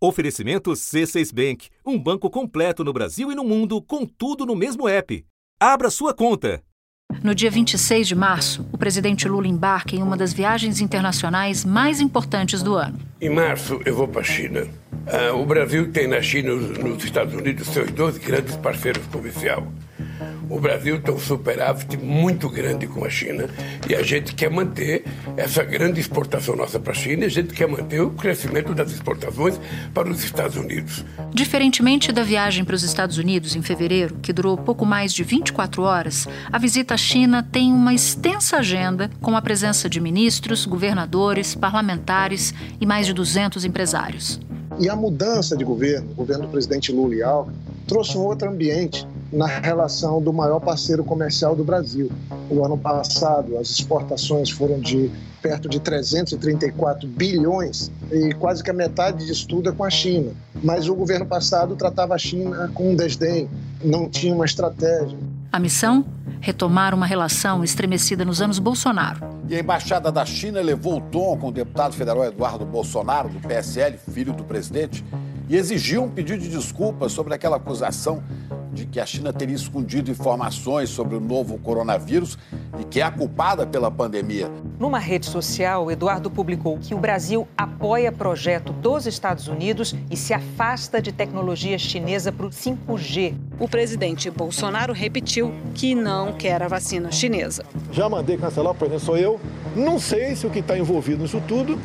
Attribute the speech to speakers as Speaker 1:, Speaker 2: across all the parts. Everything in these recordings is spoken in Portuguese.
Speaker 1: Oferecimento C6 Bank, um banco completo no Brasil e no mundo, com tudo no mesmo app. Abra sua conta.
Speaker 2: No dia 26 de março, o presidente Lula embarca em uma das viagens internacionais mais importantes do ano.
Speaker 3: Em março, eu vou para a China. Ah, o Brasil tem na China e nos Estados Unidos seus dois grandes parceiros comerciais. O Brasil tem um superávit muito grande com a China e a gente quer manter essa grande exportação nossa para a China e a gente quer manter o crescimento das exportações para os Estados Unidos.
Speaker 2: Diferentemente da viagem para os Estados Unidos em fevereiro, que durou pouco mais de 24 horas, a visita à China tem uma extensa agenda com a presença de ministros, governadores, parlamentares e mais de 200 empresários.
Speaker 4: E a mudança de governo, o governo do presidente Lula e Alckmin, trouxe um outro ambiente na relação do maior parceiro comercial do Brasil. O ano passado, as exportações foram de perto de 334 bilhões e quase que a metade disso tudo é com a China. Mas o governo passado tratava a China com um desdém, não tinha uma estratégia.
Speaker 2: A missão? Retomar uma relação estremecida nos anos Bolsonaro.
Speaker 5: E a embaixada da China levou o tom com o deputado federal Eduardo Bolsonaro, do PSL, filho do presidente, e exigiu um pedido de desculpas sobre aquela acusação de que a China teria escondido informações sobre o novo coronavírus e que é a culpada pela pandemia.
Speaker 6: Numa rede social, Eduardo publicou que o Brasil apoia projeto dos Estados Unidos e se afasta de tecnologia chinesa para o 5G.
Speaker 7: O presidente Bolsonaro repetiu que não quer a vacina chinesa.
Speaker 8: Já mandei cancelar, o presidente sou eu. Não sei se o que está envolvido nisso tudo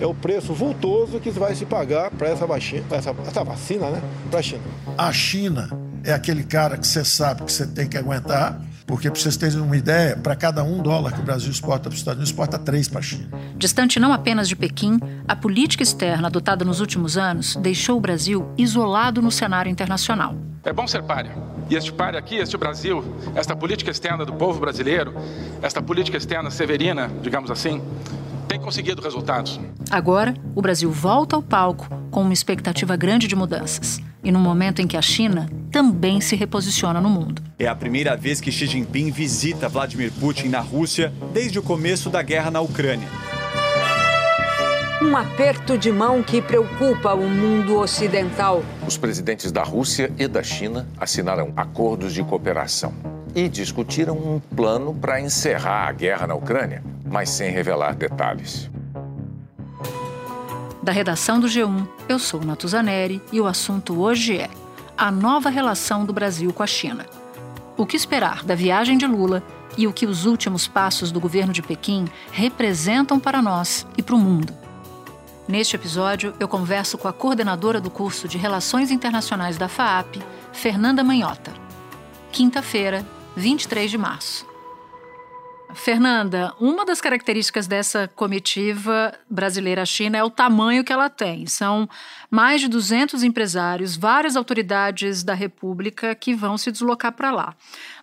Speaker 8: é o preço vultoso que vai se pagar para essa, vacina, essa, essa vacina, né, para a China.
Speaker 9: A China é aquele cara que você sabe que você tem que aguentar, porque para vocês terem uma ideia, para cada um dólar que o Brasil exporta para os Estados Unidos, exporta três para a China.
Speaker 2: Distante não apenas de Pequim, a política externa adotada nos últimos anos deixou o Brasil isolado no cenário internacional.
Speaker 10: É bom ser páreo. E este páreo aqui, este Brasil, esta política externa do povo brasileiro, esta política externa severina, digamos assim, tem conseguido resultados.
Speaker 2: Agora, o Brasil volta ao palco com uma expectativa grande de mudanças. E no momento em que a China também se reposiciona no mundo.
Speaker 11: É a primeira vez que Xi Jinping visita Vladimir Putin na Rússia desde o começo da guerra na Ucrânia.
Speaker 12: Um aperto de mão que preocupa o mundo ocidental.
Speaker 13: Os presidentes da Rússia e da China assinaram acordos de cooperação e discutiram um plano para encerrar a guerra na Ucrânia, mas sem revelar detalhes.
Speaker 2: Da redação do G1, eu sou Natuzaneri e o assunto hoje é a nova relação do Brasil com a China. O que esperar da viagem de Lula e o que os últimos passos do governo de Pequim representam para nós e para o mundo. Neste episódio, eu converso com a coordenadora do curso de Relações Internacionais da FAAP, Fernanda Manhota. Quinta-feira, 23 de março. Fernanda, uma das características dessa comitiva brasileira-China é o tamanho que ela tem. São mais de 200 empresários, várias autoridades da República que vão se deslocar para lá.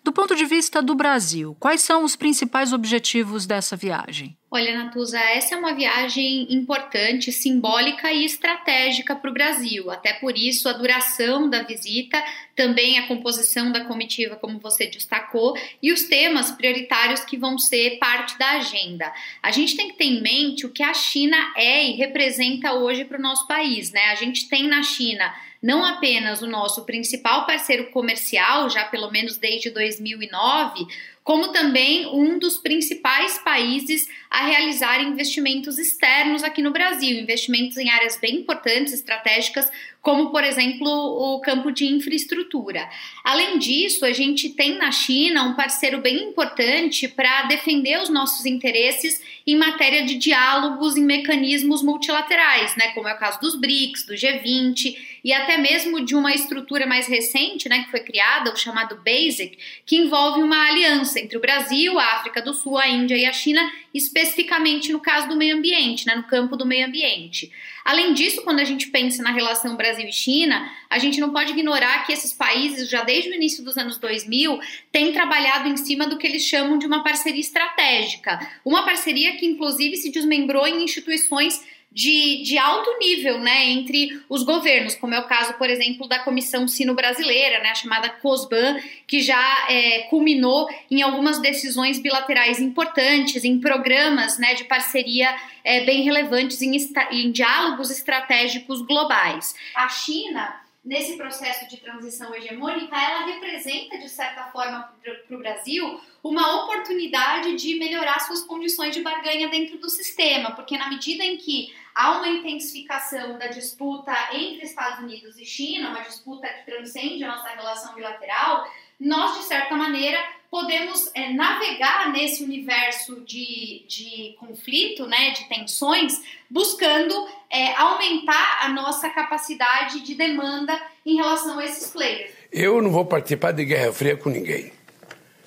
Speaker 2: Do ponto de vista do Brasil, quais são os principais objetivos dessa viagem?
Speaker 14: Olha, Natuza, essa é uma viagem importante, simbólica e estratégica para o Brasil. Até por isso, a duração da visita, também a composição da comitiva, como você destacou, e os temas prioritários que vão ser parte da agenda. A gente tem que ter em mente o que a China é e representa hoje para o nosso país, né? A gente tem na China não apenas o nosso principal parceiro comercial, já pelo menos desde 2009, como também um dos principais países a realizar investimentos externos aqui no Brasil, investimentos em áreas bem importantes, estratégicas, como por exemplo o campo de infraestrutura. Além disso, a gente tem na China um parceiro bem importante para defender os nossos interesses em matéria de diálogos em mecanismos multilaterais, né, como é o caso dos BRICS, do G20 e até mesmo de uma estrutura mais recente, né, que foi criada, o chamado BASIC, que envolve uma aliança entre o Brasil, a África do Sul, a Índia e a China, especificamente no caso do meio ambiente, né, no campo do meio ambiente. Além disso, quando a gente pensa na relação Brasil e China, a gente não pode ignorar que esses países, já desde o início dos anos 2000, têm trabalhado em cima do que eles chamam de uma parceria estratégica. Uma parceria que, inclusive, se desmembrou em instituições de, de, alto nível, né, entre os governos, como é o caso, por exemplo, da Comissão Sino-Brasileira, né, a chamada COSBAN, que já é, culminou em algumas decisões bilaterais importantes, em programas, né, de parceria é, bem relevantes, em, em diálogos estratégicos globais. A China nesse processo de transição hegemônica, ela representa, de certa forma, para o Brasil, uma oportunidade de melhorar suas condições de barganha dentro do sistema, porque na medida em que há uma intensificação da disputa entre Estados Unidos e China, uma disputa que transcende a nossa relação bilateral, nós, de certa maneira, podemos é, navegar nesse universo de, de conflito, né, de tensões, buscando é, aumentar a nossa capacidade de demanda em relação a esses players.
Speaker 3: Eu não vou participar de guerra fria com ninguém.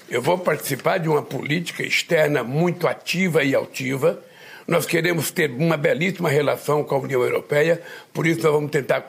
Speaker 3: Eu vou participar de uma política externa muito ativa e altiva nós queremos ter uma belíssima relação com a União Europeia, por isso nós vamos tentar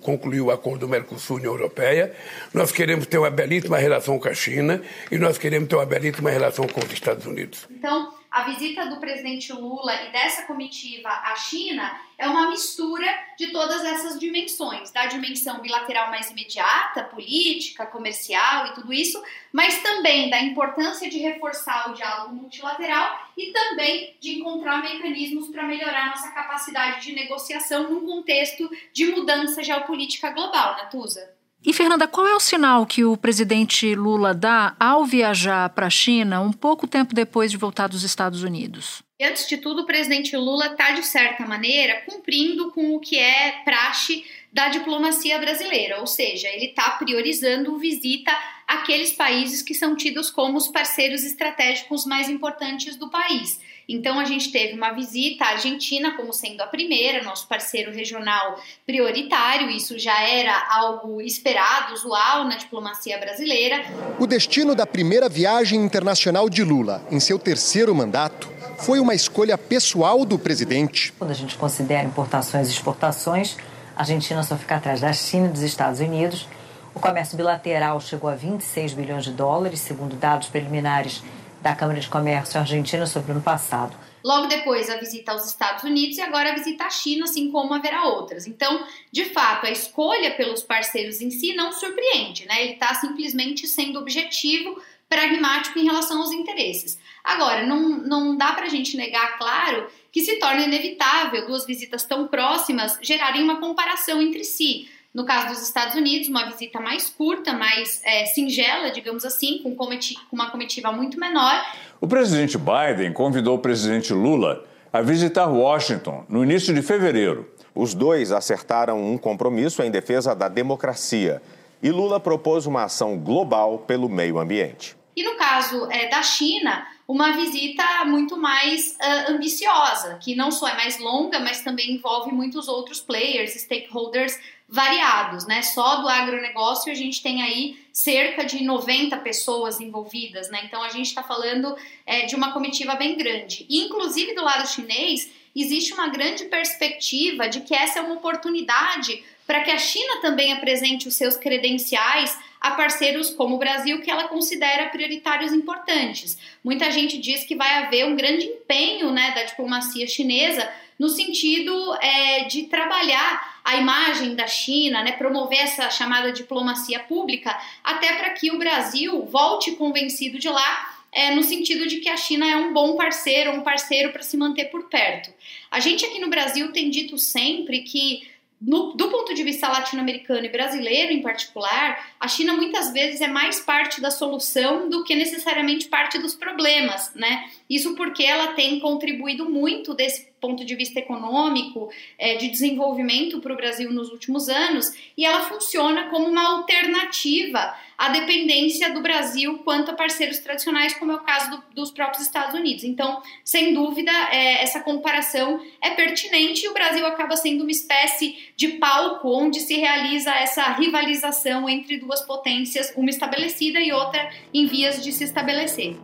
Speaker 3: concluir o acordo Mercosul-União Europeia. Nós queremos ter uma belíssima relação com a China e nós queremos ter uma belíssima relação com os Estados Unidos.
Speaker 14: Então, a visita do presidente Lula e dessa comitiva à China é uma mistura de todas essas dimensões, da dimensão bilateral mais imediata, política, comercial e tudo isso, mas também da importância de reforçar o diálogo multilateral e também de encontrar mecanismos para melhorar nossa capacidade de negociação num contexto de mudança geopolítica global, Natuza.
Speaker 2: E, Fernanda, qual é o sinal que o presidente Lula dá ao viajar para a China um pouco tempo depois de voltar dos Estados Unidos?
Speaker 14: Antes de tudo, o presidente Lula está, de certa maneira, cumprindo com o que é praxe da diplomacia brasileira, ou seja, ele está priorizando visita àqueles países que são tidos como os parceiros estratégicos mais importantes do país. Então a gente teve uma visita à Argentina como sendo a primeira, nosso parceiro regional prioritário, isso já era algo esperado, usual na diplomacia brasileira.
Speaker 15: O destino da primeira viagem internacional de Lula em seu terceiro mandato foi uma escolha pessoal do presidente.
Speaker 16: Quando a gente considera importações e exportações, a Argentina só fica atrás da China e dos Estados Unidos. O comércio bilateral chegou a 26 bilhões de dólares, segundo dados preliminares da Câmara de Comércio Argentina sobre o ano passado.
Speaker 14: Logo depois, a visita aos Estados Unidos e agora a visita à China, assim como haverá outras. Então, de fato, a escolha pelos parceiros em si não surpreende, né? Ele está simplesmente sendo objetivo, pragmático em relação aos interesses. Agora, não, não dá para a gente negar, claro, que se torna inevitável duas visitas tão próximas gerarem uma comparação entre si. No caso dos Estados Unidos, uma visita mais curta, mais é, singela, digamos assim, com, com uma comitiva muito menor.
Speaker 17: O presidente Biden convidou o presidente Lula a visitar Washington no início de fevereiro.
Speaker 18: Os dois acertaram um compromisso em defesa da democracia e Lula propôs uma ação global pelo meio ambiente.
Speaker 14: E no caso é, da China, uma visita muito mais uh, ambiciosa, que não só é mais longa, mas também envolve muitos outros players, stakeholders variados, né? Só do agronegócio a gente tem aí cerca de 90 pessoas envolvidas, né? Então a gente está falando é, de uma comitiva bem grande. E, inclusive do lado chinês, existe uma grande perspectiva de que essa é uma oportunidade para que a China também apresente os seus credenciais a parceiros como o Brasil, que ela considera prioritários importantes. Muita gente diz que vai haver um grande empenho né, da diplomacia chinesa no sentido é, de trabalhar a imagem da China, né, promover essa chamada diplomacia pública, até para que o Brasil volte convencido de lá é, no sentido de que a China é um bom parceiro, um parceiro para se manter por perto. A gente aqui no Brasil tem dito sempre que no, do ponto de vista latino-americano e brasileiro em particular, a China muitas vezes é mais parte da solução do que necessariamente parte dos problemas, né? Isso porque ela tem contribuído muito desse ponto de vista econômico, é, de desenvolvimento para o Brasil nos últimos anos, e ela funciona como uma alternativa à dependência do Brasil quanto a parceiros tradicionais, como é o caso do, dos próprios Estados Unidos. Então, sem dúvida, é, essa comparação é pertinente e o Brasil acaba sendo uma espécie de palco onde se realiza essa rivalização entre duas potências, uma estabelecida e outra em vias de se estabelecer.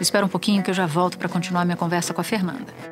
Speaker 2: Espera um pouquinho que eu já volto para continuar minha conversa com a Fernanda.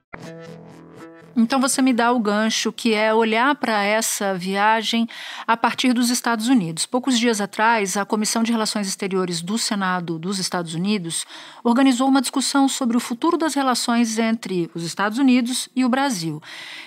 Speaker 2: Então você me dá o gancho que é olhar para essa viagem a partir dos Estados Unidos. Poucos dias atrás, a Comissão de Relações Exteriores do Senado dos Estados Unidos organizou uma discussão sobre o futuro das relações entre os Estados Unidos e o Brasil.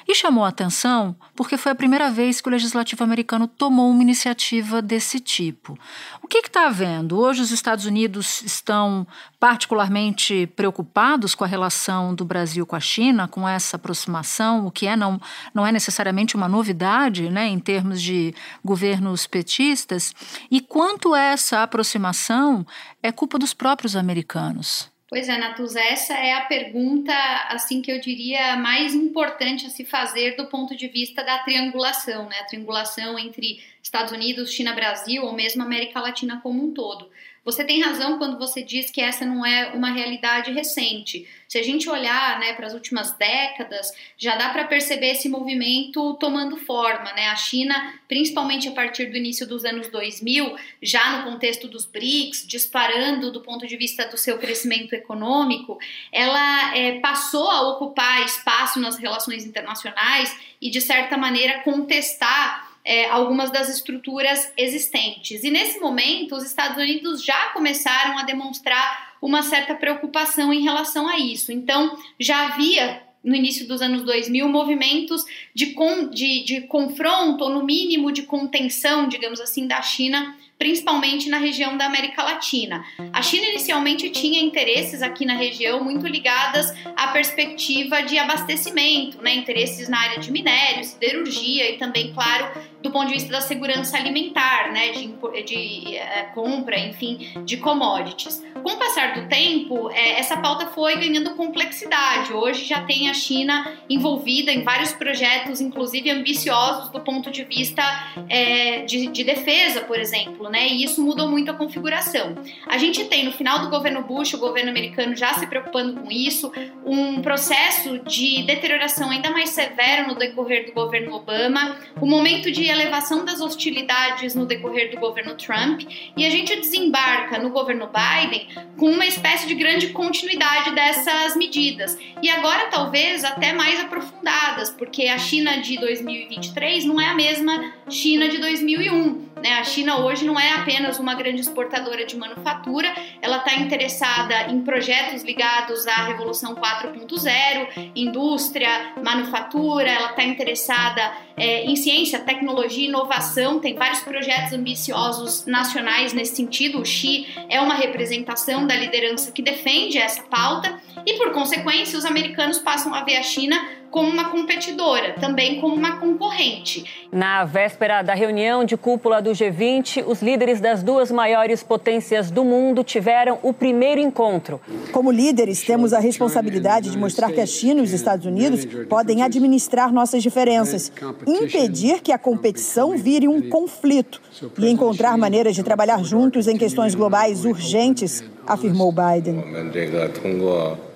Speaker 2: E chamou a atenção porque foi a primeira vez que o legislativo americano tomou uma iniciativa desse tipo. O que está havendo? Hoje os Estados Unidos estão particularmente preocupados com a relação do Brasil com a China, com essa aproximação, o que é não, não é necessariamente uma novidade né, em termos de governos petistas, e quanto essa aproximação é culpa dos próprios americanos.
Speaker 14: Pois é, Natuza, essa é a pergunta, assim que eu diria, mais importante a se fazer do ponto de vista da triangulação, né? A triangulação entre Estados Unidos, China, Brasil ou mesmo América Latina como um todo. Você tem razão quando você diz que essa não é uma realidade recente. Se a gente olhar né, para as últimas décadas, já dá para perceber esse movimento tomando forma. Né? A China, principalmente a partir do início dos anos 2000, já no contexto dos BRICS, disparando do ponto de vista do seu crescimento econômico, ela é, passou a ocupar espaço nas relações internacionais e, de certa maneira, contestar é, algumas das estruturas existentes. E nesse momento, os Estados Unidos já começaram a demonstrar uma certa preocupação em relação a isso. Então, já havia no início dos anos 2000, movimentos de, con, de, de confronto, ou no mínimo de contenção, digamos assim, da China principalmente na região da América Latina. A China inicialmente tinha interesses aqui na região muito ligadas à perspectiva de abastecimento, né, interesses na área de minério, siderurgia e também, claro, do ponto de vista da segurança alimentar, né, de, de é, compra, enfim, de commodities. Com o passar do tempo, é, essa pauta foi ganhando complexidade. Hoje já tem a China envolvida em vários projetos, inclusive ambiciosos do ponto de vista é, de, de defesa, por exemplo, né, e isso mudou muito a configuração. A gente tem no final do governo Bush, o governo americano já se preocupando com isso, um processo de deterioração ainda mais severo no decorrer do governo Obama, o momento de elevação das hostilidades no decorrer do governo Trump e a gente desembarca no governo Biden com uma espécie de grande continuidade dessas medidas. E agora talvez até mais aprofundadas, porque a China de 2023 não é a mesma China de 2001. Né? A China hoje não é apenas uma grande exportadora de manufatura, ela está interessada em projetos ligados à Revolução 4.0, indústria, manufatura, ela está interessada é, em ciência, tecnologia e inovação, tem vários projetos ambiciosos nacionais nesse sentido. O Xi é uma representação da liderança que defende essa pauta e, por consequência, os americanos passam a ver a China como uma competidora, também como uma concorrente.
Speaker 19: Na véspera da reunião de cúpula do G20, os líderes das duas maiores potências do mundo tiveram o primeiro encontro.
Speaker 20: Como líderes, temos a responsabilidade de mostrar que a China e os Estados Unidos podem administrar nossas diferenças, impedir que a competição vire um conflito e encontrar maneiras de trabalhar juntos em questões globais urgentes afirmou Biden.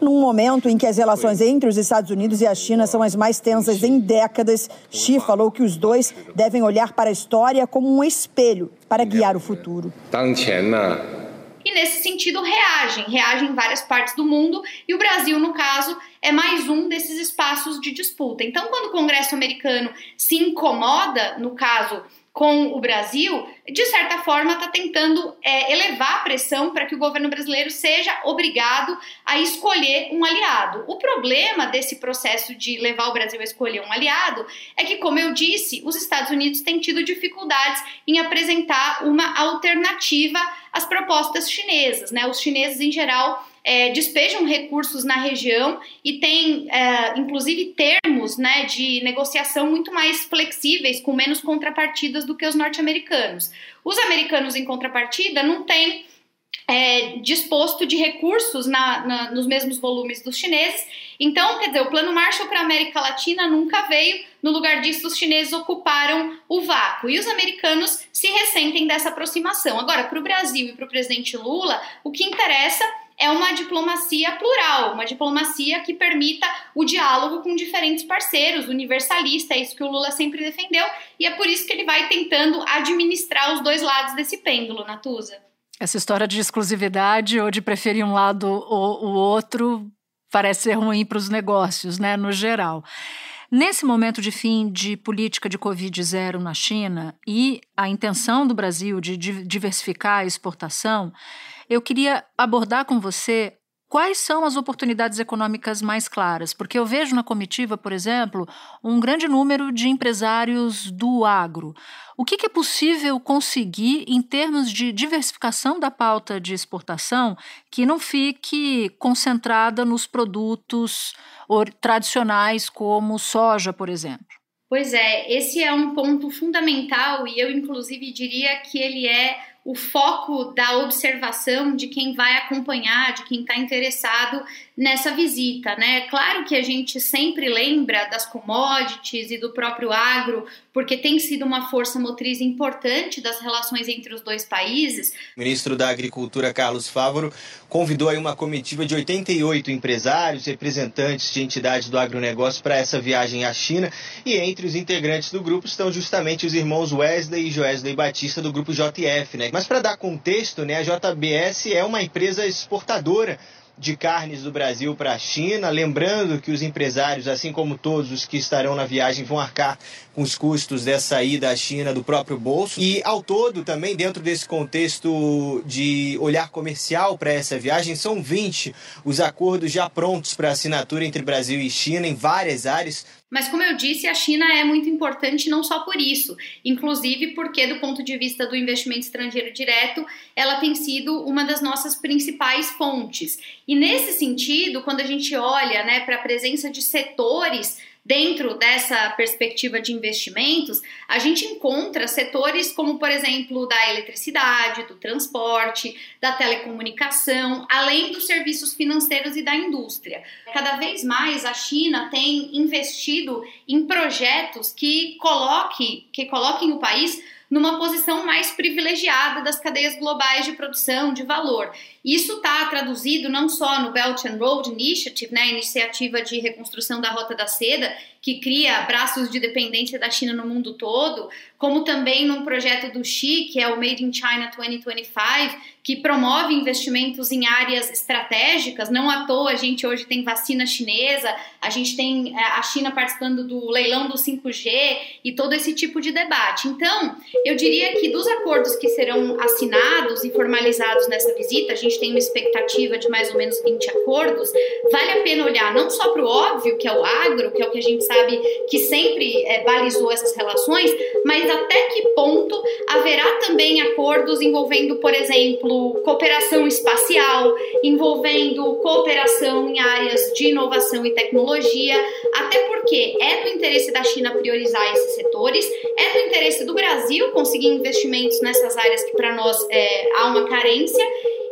Speaker 20: Num momento em que as relações entre os Estados Unidos e a China são as mais tensas em décadas, Xi falou que os dois devem olhar para a história como um espelho para guiar o futuro.
Speaker 14: E nesse sentido reagem, reagem em várias partes do mundo, e o Brasil, no caso, é mais um desses espaços de disputa. Então, quando o Congresso americano se incomoda, no caso com o Brasil, de certa forma está tentando é, elevar a pressão para que o governo brasileiro seja obrigado a escolher um aliado. O problema desse processo de levar o Brasil a escolher um aliado é que, como eu disse, os Estados Unidos têm tido dificuldades em apresentar uma alternativa às propostas chinesas. Né? Os chineses, em geral, é, despejam recursos na região e tem, é, inclusive, termos né, de negociação muito mais flexíveis, com menos contrapartidas do que os norte-americanos. Os americanos, em contrapartida, não têm é, disposto de recursos na, na, nos mesmos volumes dos chineses. Então, quer dizer, o plano Marshall para a América Latina nunca veio, no lugar disso, os chineses ocuparam o vácuo e os americanos se ressentem dessa aproximação. Agora, para o Brasil e para o presidente Lula, o que interessa é uma diplomacia plural, uma diplomacia que permita o diálogo com diferentes parceiros, universalista, é isso que o Lula sempre defendeu, e é por isso que ele vai tentando administrar os dois lados desse pêndulo, Natuza.
Speaker 2: Essa história de exclusividade ou de preferir um lado ou o outro parece ser ruim para os negócios, né, no geral. Nesse momento de fim de política de Covid zero na China e a intenção do Brasil de diversificar a exportação, eu queria abordar com você Quais são as oportunidades econômicas mais claras? Porque eu vejo na comitiva, por exemplo, um grande número de empresários do agro. O que, é possível conseguir em termos de diversificação da pauta de exportação que não fique concentrada nos produtos tradicionais, como soja, por exemplo?
Speaker 14: Pois é, esse é um ponto fundamental e eu, inclusive, diria que ele é o foco da observação de quem vai acompanhar, de quem está interessado nessa visita, né? Claro que a gente sempre lembra das commodities e do próprio agro, porque tem sido uma força motriz importante das relações entre os dois países.
Speaker 21: O ministro da Agricultura, Carlos Fávoro, convidou aí uma comitiva de 88 empresários, representantes de entidades do agronegócio para essa viagem à China, e entre os integrantes do grupo estão justamente os irmãos Wesley e Joesley Batista do grupo JF, né? Mas para dar contexto, né, a JBS é uma empresa exportadora de carnes do Brasil para a China. Lembrando que os empresários, assim como todos os que estarão na viagem, vão arcar com os custos dessa ida à China do próprio bolso. E ao todo, também dentro desse contexto de olhar comercial para essa viagem, são 20 os acordos já prontos para assinatura entre Brasil e China em várias áreas
Speaker 14: mas, como eu disse, a China é muito importante não só por isso, inclusive porque, do ponto de vista do investimento estrangeiro direto, ela tem sido uma das nossas principais fontes. E, nesse sentido, quando a gente olha né, para a presença de setores Dentro dessa perspectiva de investimentos, a gente encontra setores como, por exemplo, da eletricidade, do transporte, da telecomunicação, além dos serviços financeiros e da indústria. Cada vez mais a China tem investido em projetos que coloque, que coloquem o país numa posição mais privilegiada das cadeias globais de produção de valor. Isso está traduzido não só no Belt and Road Initiative, né, a iniciativa de reconstrução da Rota da Seda, que cria braços de dependência da China no mundo todo, como também num projeto do Xi, que é o Made in China 2025, que promove investimentos em áreas estratégicas. Não à toa a gente hoje tem vacina chinesa, a gente tem é, a China participando do leilão do 5G e todo esse tipo de debate. Então, eu diria que dos acordos que serão assinados e formalizados nessa visita, a gente tem uma expectativa de mais ou menos 20 acordos, vale a pena olhar não só para o óbvio, que é o agro, que é o que a gente sabe que sempre é, balizou essas relações, mas até que ponto haverá também acordos envolvendo, por exemplo, cooperação espacial, envolvendo cooperação em áreas de inovação e tecnologia, até porque é do interesse da China priorizar esses setores, é do interesse do Brasil conseguir investimentos nessas áreas que para nós é, há uma carência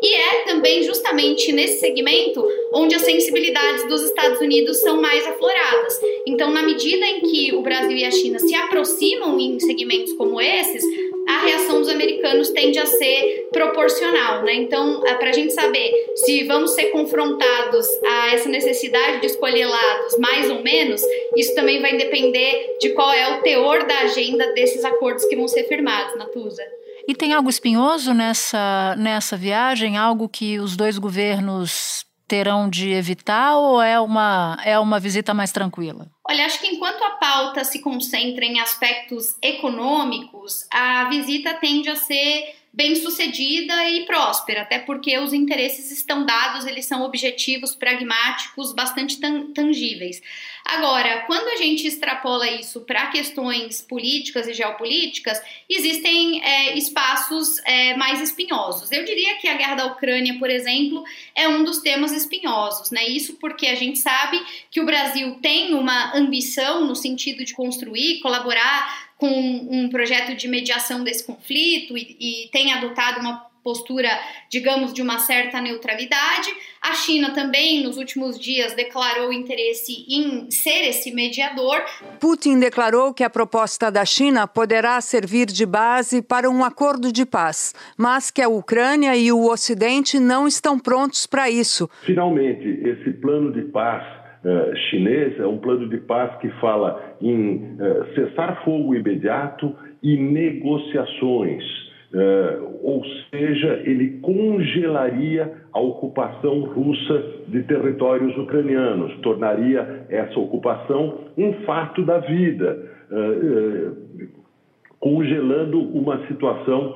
Speaker 14: e é também justamente nesse segmento onde as sensibilidades dos Estados Unidos são mais afloradas. Então, na medida em que o Brasil e a China se aproximam em segmentos como esses, a reação dos americanos tende a ser proporcional, né? Então, é para a gente saber se vamos ser confrontados a essa necessidade de escolher lados, mais ou menos, isso também vai depender de qual é o teor da agenda desses acordos que vão ser firmados, Natuza.
Speaker 2: E tem algo espinhoso nessa, nessa viagem? Algo que os dois governos terão de evitar ou é uma, é uma visita mais tranquila?
Speaker 14: Olha, acho que enquanto a pauta se concentra em aspectos econômicos, a visita tende a ser bem sucedida e próspera, até porque os interesses estão dados, eles são objetivos, pragmáticos, bastante tangíveis. Agora, quando a gente extrapola isso para questões políticas e geopolíticas, existem é, espaços é, mais espinhosos. Eu diria que a guerra da Ucrânia, por exemplo, é um dos temas espinhosos, né? Isso porque a gente sabe que o Brasil tem uma ambição no sentido de construir, colaborar com um projeto de mediação desse conflito e, e tem adotado uma postura, digamos, de uma certa neutralidade. A China também, nos últimos dias, declarou interesse em ser esse mediador.
Speaker 12: Putin declarou que a proposta da China poderá servir de base para um acordo de paz, mas que a Ucrânia e o Ocidente não estão prontos para isso.
Speaker 22: Finalmente, esse plano de paz uh, chinês é um plano de paz que fala em uh, cessar fogo imediato e negociações. Uh, ou seja, ele congelaria a ocupação russa de territórios ucranianos, tornaria essa ocupação um fato da vida, congelando uma situação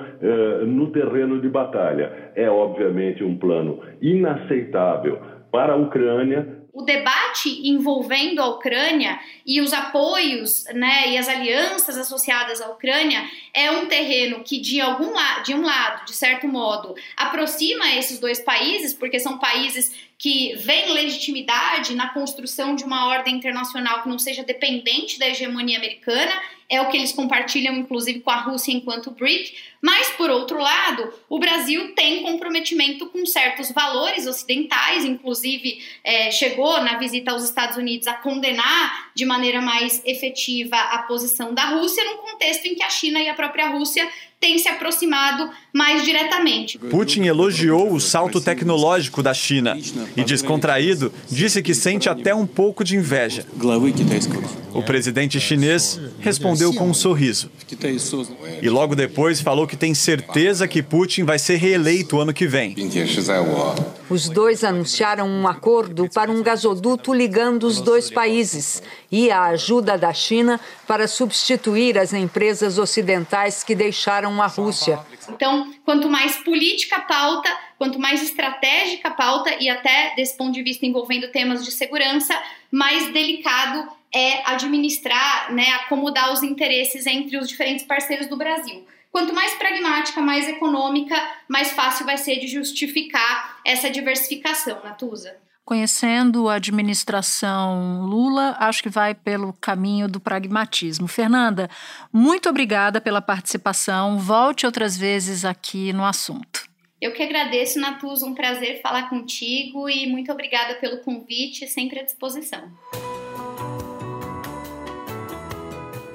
Speaker 22: no terreno de batalha. É, obviamente, um plano inaceitável para a Ucrânia,
Speaker 14: o debate envolvendo a Ucrânia e os apoios né, e as alianças associadas à Ucrânia é um terreno que, de, algum de um lado, de certo modo, aproxima esses dois países, porque são países que veem legitimidade na construção de uma ordem internacional que não seja dependente da hegemonia americana é o que eles compartilham, inclusive, com a Rússia enquanto BRIC. Mas, por outro lado, o Brasil tem comprometimento com certos valores ocidentais, inclusive é, chegou na visita aos Estados Unidos a condenar de maneira mais efetiva a posição da Rússia, num contexto em que a China e a própria Rússia tem se aproximado mais diretamente.
Speaker 11: Putin elogiou o salto tecnológico da China e, descontraído, disse que sente até um pouco de inveja. O presidente chinês respondeu com um sorriso. E logo depois falou que tem certeza que Putin vai ser reeleito ano que vem.
Speaker 12: Os dois anunciaram um acordo para um gasoduto ligando os dois países e a ajuda da China para substituir as empresas ocidentais que deixaram a Rússia.
Speaker 14: Então, quanto mais política a pauta, quanto mais estratégica a pauta, e até desse ponto de vista envolvendo temas de segurança, mais delicado é administrar, né, acomodar os interesses entre os diferentes parceiros do Brasil. Quanto mais pragmática, mais econômica, mais fácil vai ser de justificar essa diversificação, Natuza.
Speaker 2: Conhecendo a administração Lula, acho que vai pelo caminho do pragmatismo. Fernanda, muito obrigada pela participação. Volte outras vezes aqui no assunto.
Speaker 14: Eu que agradeço, Natuza, um prazer falar contigo e muito obrigada pelo convite, sempre à disposição.